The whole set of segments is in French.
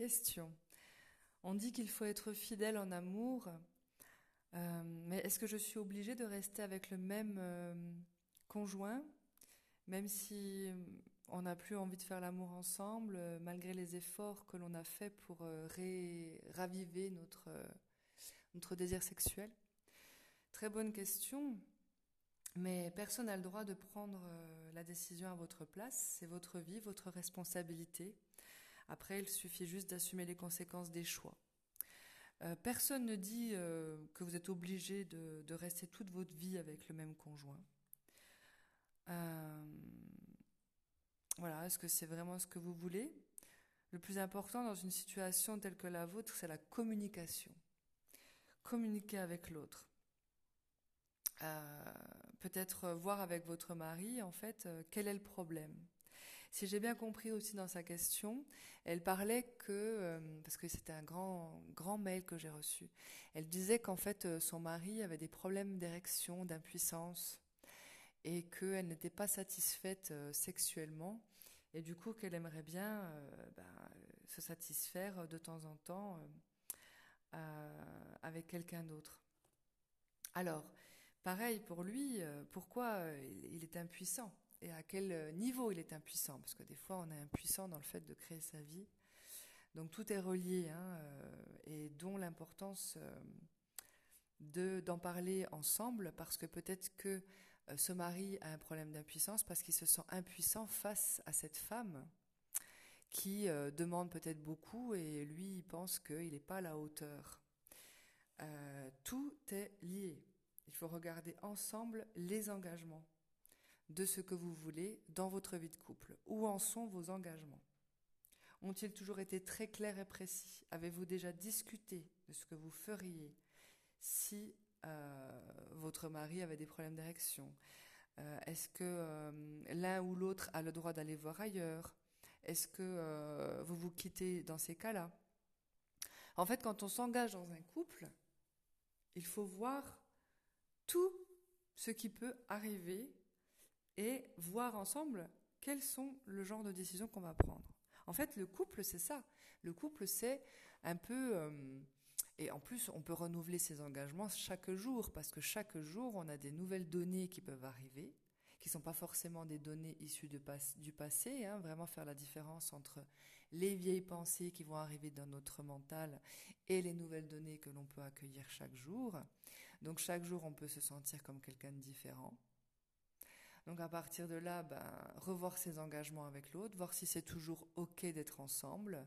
Question. On dit qu'il faut être fidèle en amour, euh, mais est-ce que je suis obligée de rester avec le même euh, conjoint, même si on n'a plus envie de faire l'amour ensemble, euh, malgré les efforts que l'on a faits pour raviver notre, notre désir sexuel? Très bonne question. Mais personne n'a le droit de prendre la décision à votre place. C'est votre vie, votre responsabilité. Après, il suffit juste d'assumer les conséquences des choix. Euh, personne ne dit euh, que vous êtes obligé de, rester toute votre vie avec le même conjoint. Euh, voilà, est-ce que c'est vraiment ce que vous voulez? Le plus important dans une situation telle que la vôtre, c'est la communication. Communiquer avec l'autre. Peut-être voir avec votre mari, en fait, quel est le problème? Si j'ai bien compris aussi dans sa question, elle parlait que, euh, parce que c'était un grand, mail que j'ai reçu, elle disait qu'en fait euh, son mari avait des problèmes d'érection, d'impuissance, et qu'elle n'était pas satisfaite euh, sexuellement, et du coup qu'elle aimerait bien ben, se satisfaire de temps en temps avec quelqu'un d'autre. Alors, pareil pour lui, pourquoi il est impuissant? Et à quel euh, niveau il est impuissant, parce que des fois on est impuissant dans le fait de créer sa vie. Donc tout est relié, hein, euh, et dont l'importance euh, de d'en parler ensemble, parce que peut-être que ce mari a un problème d'impuissance parce qu'il se sent impuissant face à cette femme qui demande peut-être beaucoup et lui il pense qu'il n'est pas à la hauteur. tout est lié. Il faut regarder ensemble les engagements de ce que vous voulez dans votre vie de couple. Où en sont vos engagements? Ont-ils toujours été très clairs et précis? Avez-vous déjà discuté de ce que vous feriez si euh, votre mari avait des problèmes d'érection? Euh, Est-ce que euh, l'un ou l'autre a le droit d'aller voir ailleurs? Est-ce que vous vous quittez dans ces cas-là? En fait, quand on s'engage dans un couple, il faut voir tout ce qui peut arriver et voir ensemble quels sont le genre de décisions qu'on va prendre. En fait, le couple, c'est ça. Le couple, c'est un peu... Euh, et en plus, on peut renouveler ses engagements chaque jour, parce que chaque jour, on a des nouvelles données qui peuvent arriver, qui ne sont pas forcément des données issues du passé, hein, vraiment faire la différence entre les vieilles pensées qui vont arriver dans notre mental et les nouvelles données que l'on peut accueillir chaque jour. Donc chaque jour, on peut se sentir comme quelqu'un de différent. Donc à partir de là, ben, revoir ses engagements avec l'autre, voir si c'est toujours ok d'être ensemble,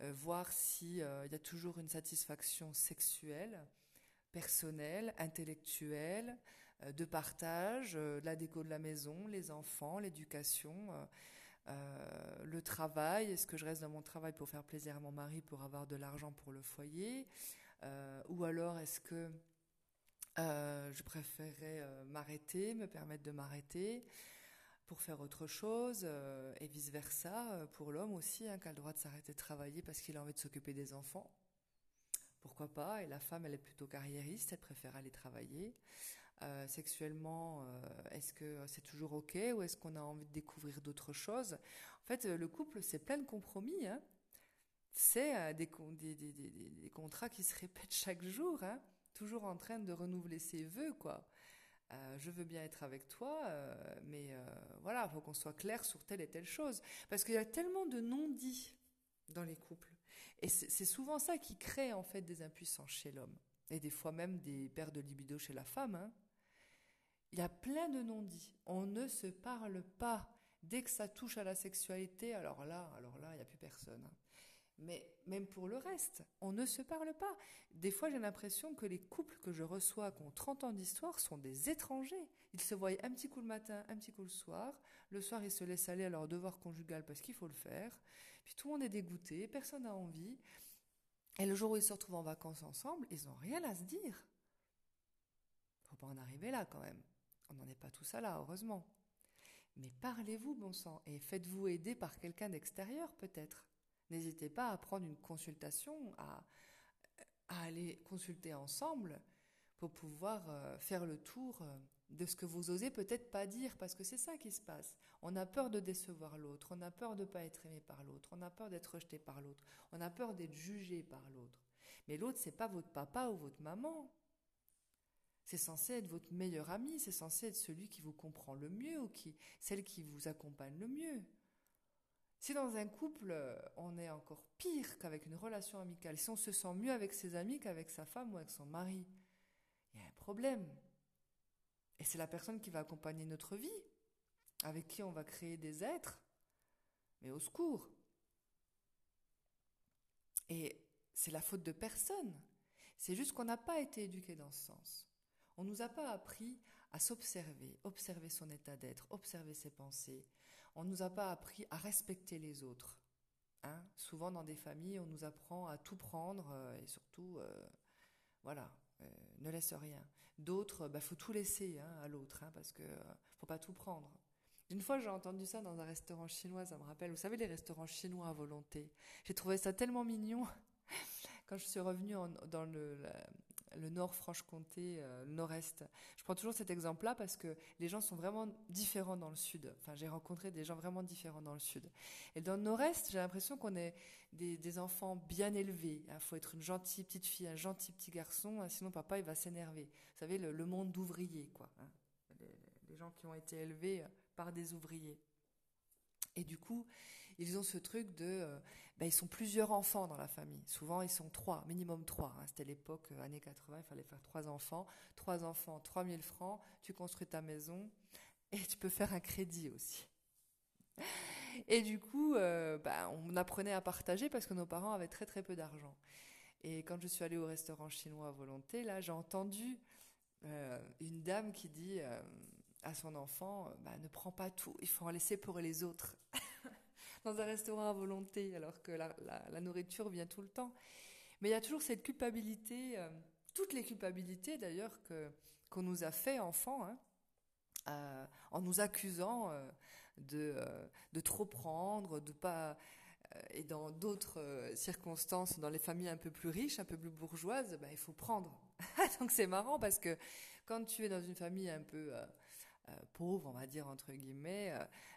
euh, voir s'il euh, y a toujours une satisfaction sexuelle, personnelle, intellectuelle, euh, de partage, la déco de la maison, les enfants, l'éducation. le travail, est-ce que je reste dans mon travail pour faire plaisir à mon mari, pour avoir de l'argent pour le foyer Ou alors est-ce que euh, je préférerais euh, m'arrêter, me permettre de m'arrêter pour faire autre chose, euh, et vice-versa, pour l'homme aussi, hein, qui a le droit de s'arrêter de travailler parce qu'il a envie de s'occuper des enfants. Pourquoi pas Et la femme, elle est plutôt carriériste, elle préfère aller travailler. sexuellement, est-ce que c'est toujours ok ou est-ce qu'on a envie de découvrir d'autres choses? En fait, le couple, c'est plein de compromis. Hein. c'est des, des, contrats qui se répètent chaque jour. Hein toujours en train de renouveler ses vœux, quoi. Euh, je veux bien être avec toi, euh, mais euh, voilà, il faut qu'on soit clair sur telle et telle chose. Parce qu'il y a tellement de non-dits dans les couples. Et c'est souvent ça qui crée en fait des impuissances chez l'homme. Et des fois même des pertes de libido chez la femme. Hein. Il y a plein de non-dits. On ne se parle pas. Dès que ça touche à la sexualité, alors là, alors là, il n'y a plus personne. Hein. Mais même pour le reste, on ne se parle pas. Des fois, j'ai l'impression que les couples que je reçois qui ont 30 ans d'histoire sont des étrangers. Ils se voient un petit coup le matin, un petit coup le soir. Le soir, ils se laissent aller à leur devoir conjugal parce qu'il faut le faire. Puis tout le monde est dégoûté, personne n'a envie. Et le jour où ils se retrouvent en vacances ensemble, ils n'ont rien à se dire. Faut pas en arriver là quand même. On n'en est pas tous à là, heureusement. Mais parlez-vous, bon sang, et faites-vous aider par quelqu'un d'extérieur peut-être. N'hésitez pas à prendre une consultation, à, aller consulter ensemble pour pouvoir euh, faire le tour euh, de ce que vous osez peut-être pas dire, parce que c'est ça qui se passe. On a peur de décevoir l'autre, on a peur de ne pas être aimé par l'autre, on a peur d'être rejeté par l'autre, on a peur d'être jugé par l'autre. Mais l'autre, c'est pas votre papa ou votre maman. C'est censé être votre meilleur ami, c'est censé être celui qui vous comprend le mieux ou qui, celle qui vous accompagne le mieux. Si dans un couple, on est encore pire qu'avec une relation amicale, si on se sent mieux avec ses amis qu'avec sa femme ou avec son mari, il y a un problème. Et c'est la personne qui va accompagner notre vie, avec qui on va créer des êtres, mais au secours. Et c'est la faute de personne. C'est juste qu'on n'a pas été éduqué dans ce sens. On ne nous a pas appris à s'observer, observer son état d'être, observer ses pensées. On ne nous a pas appris à respecter les autres. Hein Souvent dans des familles, on nous apprend à tout prendre euh, et surtout, euh, voilà, euh, ne laisse rien. D'autres, bah, faut tout laisser hein, à l'autre, hein, parce que faut pas tout prendre. Une fois, j'ai entendu ça dans un restaurant chinois, ça me rappelle, vous savez, les restaurants chinois à volonté. J'ai trouvé ça tellement mignon. Quand je suis revenue dans le, le nord Franche-Comté, euh, le nord-est. Je prends toujours cet exemple-là parce que les gens sont vraiment différents dans le sud. Enfin, j'ai rencontré des gens vraiment différents dans le sud. Et dans le nord-est, j'ai l'impression qu'on est des, enfants bien élevés. Il faut être une gentille petite fille, un gentil petit garçon, hein, sinon papa il va s'énerver. Vous savez, le, monde d'ouvriers, quoi. Hein. les gens qui ont été élevés par des ouvriers. Et du coup, ils ont ce truc de, euh, ben, ils sont plusieurs enfants dans la famille. Souvent, ils sont trois, minimum trois. Hein. C'était l'époque, euh, années 80, il fallait faire trois enfants. Trois enfants, 3000 francs, tu construis ta maison et tu peux faire un crédit aussi. Et du coup, euh, ben, on apprenait à partager parce que nos parents avaient très très peu d'argent. Et quand je suis allée au restaurant chinois à volonté, là, j'ai entendu une dame qui dit à son enfant, ben, ne prends pas tout, il faut en laisser pour les autres. dans un restaurant à volonté, alors que la, nourriture vient tout le temps. Mais il y a toujours cette culpabilité, euh, toutes les culpabilités d'ailleurs que qu'on nous a fait enfant, hein, euh, en nous accusant euh, de de trop prendre, de pas et dans d'autres circonstances, dans les familles un peu plus riches, un peu plus bourgeoises, bah, il faut prendre. Donc c'est marrant parce que quand tu es dans une famille un peu pauvre, on va dire entre guillemets,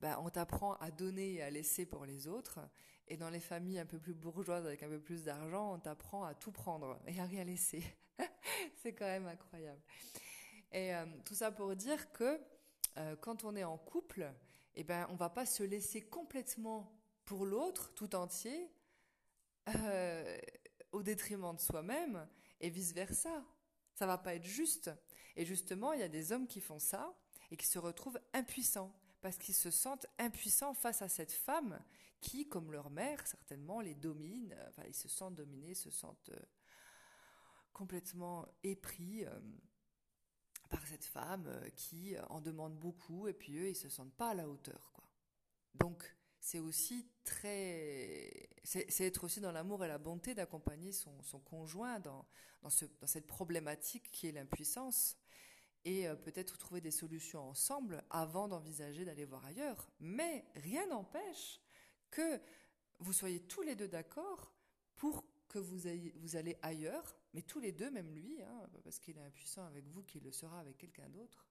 bah, on t'apprend à donner et à laisser pour les autres. Et dans les familles un peu plus bourgeoises avec un peu plus d'argent, on t'apprend à tout prendre et à rien laisser. c'est quand même incroyable. Et euh, tout ça pour dire que euh, quand on est en couple, eh ben, on va pas se laisser complètement pour l'autre tout entier euh, au détriment de soi-même et vice versa. Ça va pas être juste. Et justement, il y a des hommes qui font ça et qui se retrouvent impuissants parce qu'ils se sentent impuissants face à cette femme qui, comme leur mère, certainement, les domine. Enfin, ils se sentent dominés, se sentent euh, complètement épris euh, par cette femme euh, qui en demande beaucoup et puis eux, ils se sentent pas à la hauteur. Donc, c'est aussi très, c'est être aussi dans l'amour et la bonté d'accompagner son, conjoint dans cette problématique qui est l'impuissance et euh, peut-être trouver des solutions ensemble avant d'envisager d'aller voir ailleurs. Mais rien n'empêche que vous soyez tous les deux d'accord pour que vous, ayez, vous allez ailleurs, mais tous les deux, même lui, hein, parce qu'il est impuissant avec vous, qu'il le sera avec quelqu'un d'autre.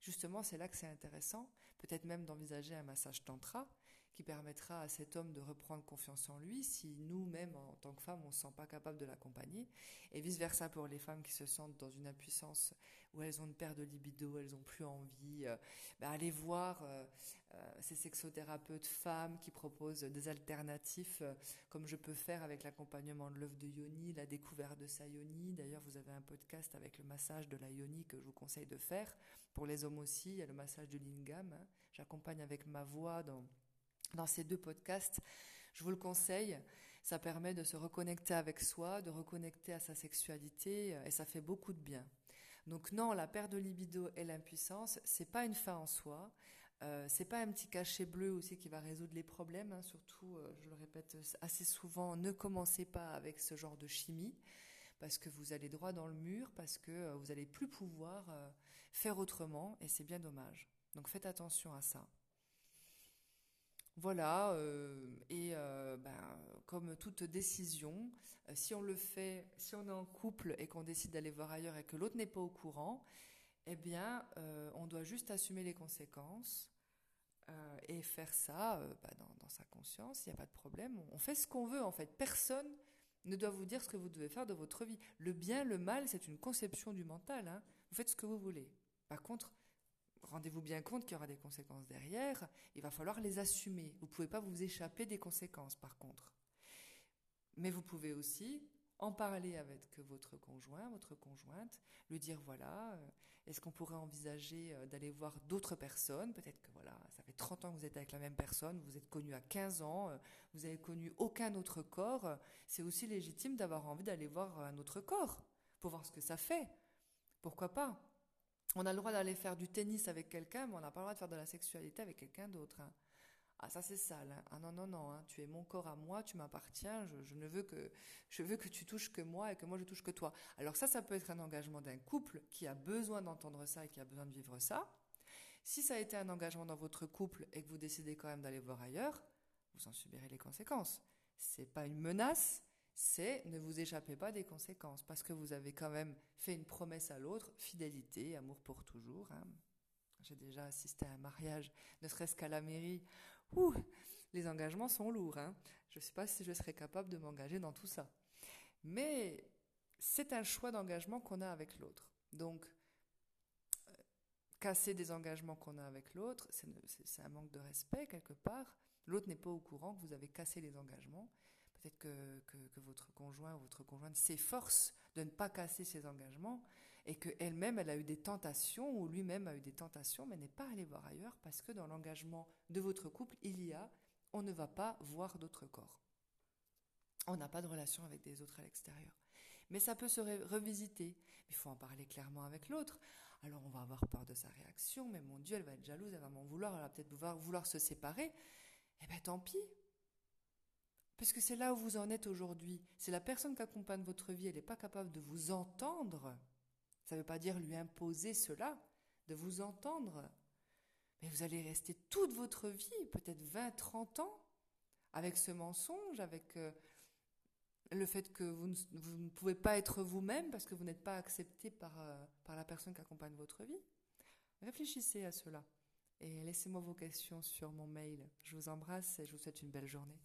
Justement, c'est là que c'est intéressant, peut-être même d'envisager un massage tantra, qui permettra à cet homme de reprendre confiance en lui si nous-mêmes, en tant que femmes, on ne se sent pas capable de l'accompagner. Et vice-versa pour les femmes qui se sentent dans une impuissance où elles ont une perte de libido, elles n'ont plus envie. Euh, bah, allez voir euh, euh, ces sexothérapeutes femmes qui proposent des alternatifs, comme je peux faire avec l'accompagnement de l'œuvre de Yoni, la découverte de sa Yoni. D'ailleurs, vous avez un podcast avec le massage de la Yoni que je vous conseille de faire. Pour les hommes aussi, il y a le massage de Lingam. Hein. J'accompagne avec ma voix dans dans ces deux podcasts. Je vous le conseille. Ça permet de se reconnecter avec soi, de reconnecter à sa sexualité, euh, et ça fait beaucoup de bien. Donc non, la perte de libido et l'impuissance, c'est pas une fin en soi. Euh, c'est pas un petit cachet bleu aussi qui va résoudre les problèmes. Hein. Surtout, euh, je le répète assez souvent, ne commencez pas avec ce genre de chimie parce que vous allez droit dans le mur, parce que euh, vous allez plus pouvoir faire autrement, et c'est bien dommage. Donc faites attention à ça. Voilà, euh, et euh, ben, comme toute décision, euh, si on le fait, si on est en couple et qu'on décide d'aller voir ailleurs et que l'autre n'est pas au courant, eh bien, on doit juste assumer les conséquences et faire ça bah, dans, sa conscience. Il n'y a pas de problème. On, fait ce qu'on veut en fait. Personne ne doit vous dire ce que vous devez faire de votre vie. Le bien, le mal, c'est une conception du mental. Hein. Vous faites ce que vous voulez. Par contre, rendez-vous bien compte qu'il y aura des conséquences derrière. Il va falloir les assumer. Vous ne pouvez pas vous échapper des conséquences, par contre. Mais vous pouvez aussi en parler avec votre conjoint, votre conjointe, lui dire voilà, euh, est-ce qu'on pourrait envisager euh, d'aller voir d'autres personnes? Peut-être que voilà, ça fait 30 ans que vous êtes avec la même personne, vous êtes connu à 15 ans, euh, vous avez connu aucun autre corps. C'est aussi légitime d'avoir envie d'aller voir un autre corps pour voir ce que ça fait. Pourquoi pas? On a le droit d'aller faire du tennis avec quelqu'un, mais on n'a pas le droit de faire de la sexualité avec quelqu'un d'autre. Hein. Ah ça c'est sale. Hein. Ah non non non. Hein. Tu es mon corps à moi, tu m'appartiens. Je, ne veux que je veux que tu touches que moi et que moi je touche que toi. Alors ça ça peut être un engagement d'un couple qui a besoin d'entendre ça et qui a besoin de vivre ça. Si ça a été un engagement dans votre couple et que vous décidez quand même d'aller voir ailleurs, vous en subirez les conséquences. C'est pas une menace, c'est ne vous échappez pas des conséquences parce que vous avez quand même fait une promesse à l'autre, fidélité, amour pour toujours. Hein. J'ai déjà assisté à un mariage, ne serait-ce qu'à la mairie, ouh, les engagements sont lourds. Hein. Je ne sais pas si je serais capable de m'engager dans tout ça. Mais c'est un choix d'engagement qu'on a avec l'autre. Donc, euh, casser des engagements qu'on a avec l'autre, c'est un manque de respect quelque part. L'autre n'est pas au courant que vous avez cassé les engagements. Peut-être que, que, votre conjoint ou votre conjointe s'efforce de ne pas casser ses engagements et qu'elle-même, elle a eu des tentations, ou lui-même a eu des tentations, mais n'est pas allé voir ailleurs, parce que dans l'engagement de votre couple, il y a, on ne va pas voir d'autres corps. On n'a pas de relation avec des autres à l'extérieur. Mais ça peut se revisiter. Il faut en parler clairement avec l'autre. Alors on va avoir peur de sa réaction, mais mon Dieu, elle va être jalouse, elle va m'en vouloir, elle va peut-être vouloir, vouloir se séparer. Eh bien tant pis. Parce que c'est là où vous en êtes aujourd'hui. C'est la personne qui accompagne votre vie, elle n'est pas capable de vous entendre. Ça ne veut pas dire lui imposer cela, de vous entendre. Mais vous allez rester toute votre vie, peut-être 20, 30 ans, avec ce mensonge, avec euh, le fait que vous ne, pouvez pas être vous-même parce que vous n'êtes pas accepté par, euh, par la personne qui accompagne votre vie. Réfléchissez à cela et laissez-moi vos questions sur mon mail. Je vous embrasse et je vous souhaite une belle journée.